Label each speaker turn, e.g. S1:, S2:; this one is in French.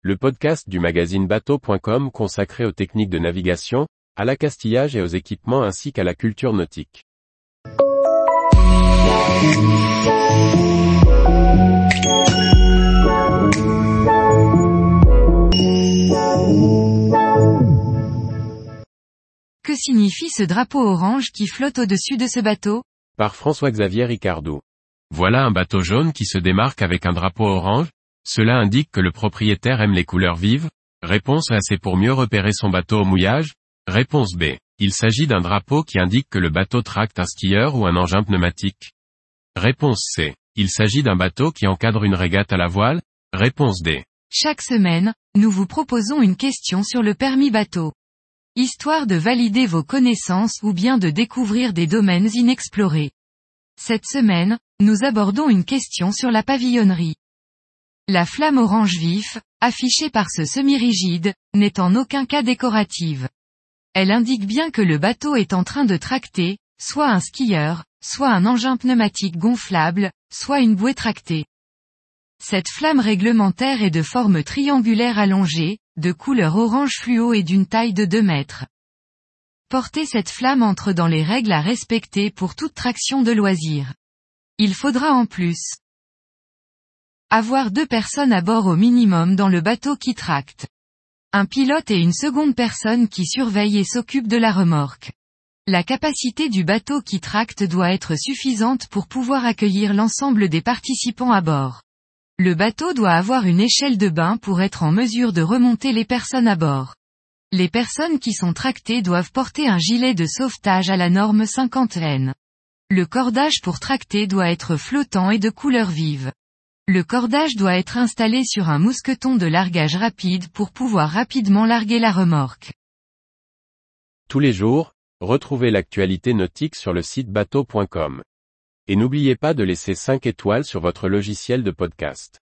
S1: le podcast du magazine bateau.com consacré aux techniques de navigation, à l'accastillage et aux équipements ainsi qu'à la culture nautique.
S2: Que signifie ce drapeau orange qui flotte au-dessus de ce bateau?
S1: Par François-Xavier Ricardou. Voilà un bateau jaune qui se démarque avec un drapeau orange Cela indique que le propriétaire aime les couleurs vives Réponse A c'est pour mieux repérer son bateau au mouillage Réponse B. Il s'agit d'un drapeau qui indique que le bateau tracte un skieur ou un engin pneumatique. Réponse C. Il s'agit d'un bateau qui encadre une régate à la voile Réponse D.
S2: Chaque semaine, nous vous proposons une question sur le permis bateau. Histoire de valider vos connaissances ou bien de découvrir des domaines inexplorés. Cette semaine, nous abordons une question sur la pavillonnerie. La flamme orange vif, affichée par ce semi-rigide, n'est en aucun cas décorative. Elle indique bien que le bateau est en train de tracter, soit un skieur, soit un engin pneumatique gonflable, soit une bouée tractée. Cette flamme réglementaire est de forme triangulaire allongée, de couleur orange fluo et d'une taille de 2 mètres. Porter cette flamme entre dans les règles à respecter pour toute traction de loisir. Il faudra en plus avoir deux personnes à bord au minimum dans le bateau qui tracte. Un pilote et une seconde personne qui surveille et s'occupe de la remorque. La capacité du bateau qui tracte doit être suffisante pour pouvoir accueillir l'ensemble des participants à bord. Le bateau doit avoir une échelle de bain pour être en mesure de remonter les personnes à bord. Les personnes qui sont tractées doivent porter un gilet de sauvetage à la norme 50N. Le cordage pour tracter doit être flottant et de couleur vive. Le cordage doit être installé sur un mousqueton de largage rapide pour pouvoir rapidement larguer la remorque.
S1: Tous les jours, retrouvez l'actualité nautique sur le site bateau.com. Et n'oubliez pas de laisser 5 étoiles sur votre logiciel de podcast.